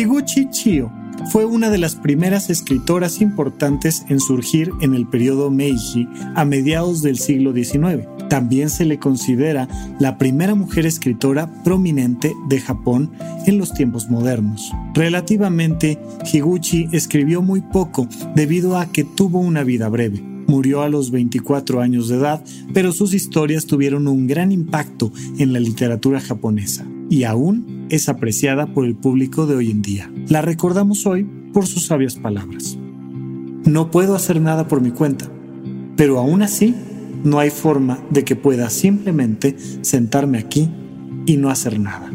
Higuchi Chio fue una de las primeras escritoras importantes en surgir en el periodo Meiji a mediados del siglo XIX. También se le considera la primera mujer escritora prominente de Japón en los tiempos modernos. Relativamente, Higuchi escribió muy poco debido a que tuvo una vida breve. Murió a los 24 años de edad, pero sus historias tuvieron un gran impacto en la literatura japonesa y aún es apreciada por el público de hoy en día. La recordamos hoy por sus sabias palabras. No puedo hacer nada por mi cuenta, pero aún así no hay forma de que pueda simplemente sentarme aquí y no hacer nada.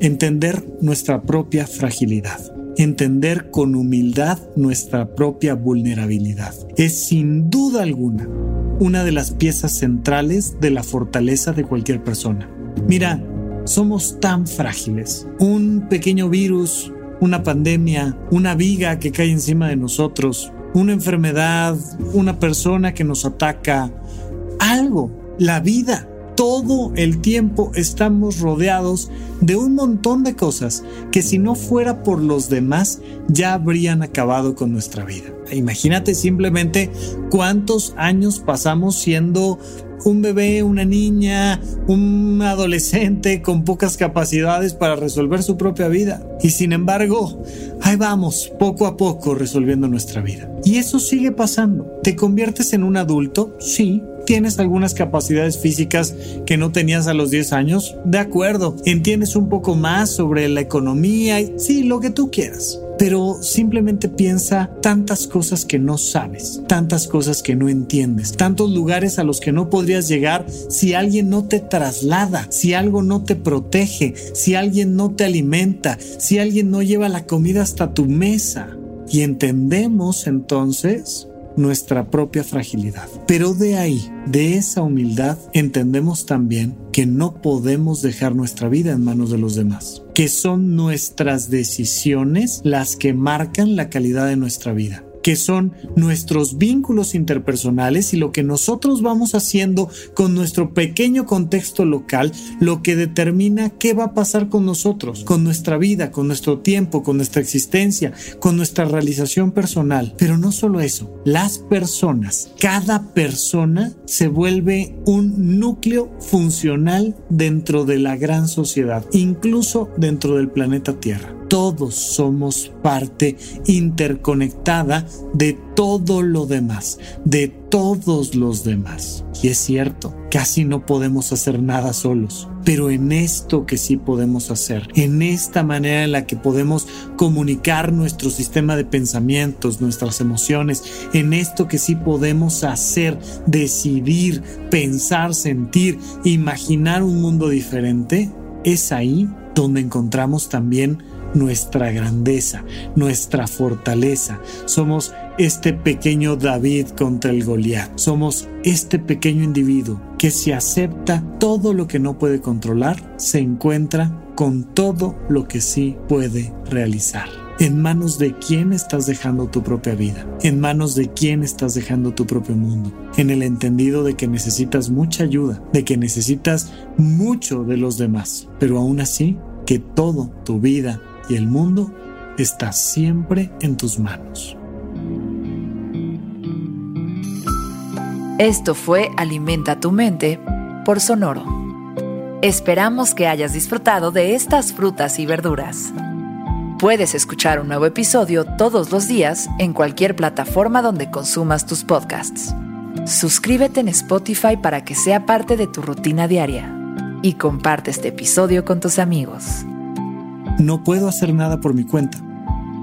Entender nuestra propia fragilidad entender con humildad nuestra propia vulnerabilidad. Es sin duda alguna una de las piezas centrales de la fortaleza de cualquier persona. Mira, somos tan frágiles. Un pequeño virus, una pandemia, una viga que cae encima de nosotros, una enfermedad, una persona que nos ataca, algo, la vida todo el tiempo estamos rodeados de un montón de cosas que si no fuera por los demás ya habrían acabado con nuestra vida. Imagínate simplemente cuántos años pasamos siendo un bebé, una niña, un adolescente con pocas capacidades para resolver su propia vida. Y sin embargo, ahí vamos, poco a poco resolviendo nuestra vida. Y eso sigue pasando. ¿Te conviertes en un adulto? Sí, tienes algunas capacidades físicas que no tenías a los 10 años, de acuerdo, entiendes un poco más sobre la economía, y sí, lo que tú quieras. Pero simplemente piensa tantas cosas que no sabes, tantas cosas que no entiendes, tantos lugares a los que no podrías llegar si alguien no te traslada, si algo no te protege, si alguien no te alimenta, si alguien no lleva la comida hasta tu mesa. Y entendemos entonces nuestra propia fragilidad. Pero de ahí, de esa humildad, entendemos también que no podemos dejar nuestra vida en manos de los demás, que son nuestras decisiones las que marcan la calidad de nuestra vida que son nuestros vínculos interpersonales y lo que nosotros vamos haciendo con nuestro pequeño contexto local, lo que determina qué va a pasar con nosotros, con nuestra vida, con nuestro tiempo, con nuestra existencia, con nuestra realización personal. Pero no solo eso, las personas, cada persona se vuelve un núcleo funcional dentro de la gran sociedad, incluso dentro del planeta Tierra todos somos parte interconectada de todo lo demás, de todos los demás. Y es cierto, casi no podemos hacer nada solos, pero en esto que sí podemos hacer, en esta manera en la que podemos comunicar nuestro sistema de pensamientos, nuestras emociones, en esto que sí podemos hacer, decidir, pensar, sentir, imaginar un mundo diferente, es ahí donde encontramos también nuestra grandeza, nuestra fortaleza. Somos este pequeño David contra el Goliat. Somos este pequeño individuo que si acepta todo lo que no puede controlar, se encuentra con todo lo que sí puede realizar. ¿En manos de quién estás dejando tu propia vida? ¿En manos de quién estás dejando tu propio mundo? En el entendido de que necesitas mucha ayuda, de que necesitas mucho de los demás, pero aún así, que todo, tu vida y el mundo, está siempre en tus manos. Esto fue Alimenta tu mente por Sonoro. Esperamos que hayas disfrutado de estas frutas y verduras. Puedes escuchar un nuevo episodio todos los días en cualquier plataforma donde consumas tus podcasts. Suscríbete en Spotify para que sea parte de tu rutina diaria y comparte este episodio con tus amigos. No puedo hacer nada por mi cuenta,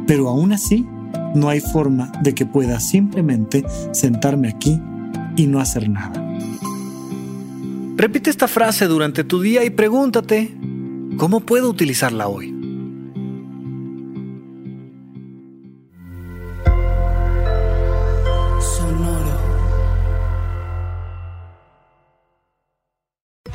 pero aún así no hay forma de que pueda simplemente sentarme aquí y no hacer nada. Repite esta frase durante tu día y pregúntate, ¿cómo puedo utilizarla hoy?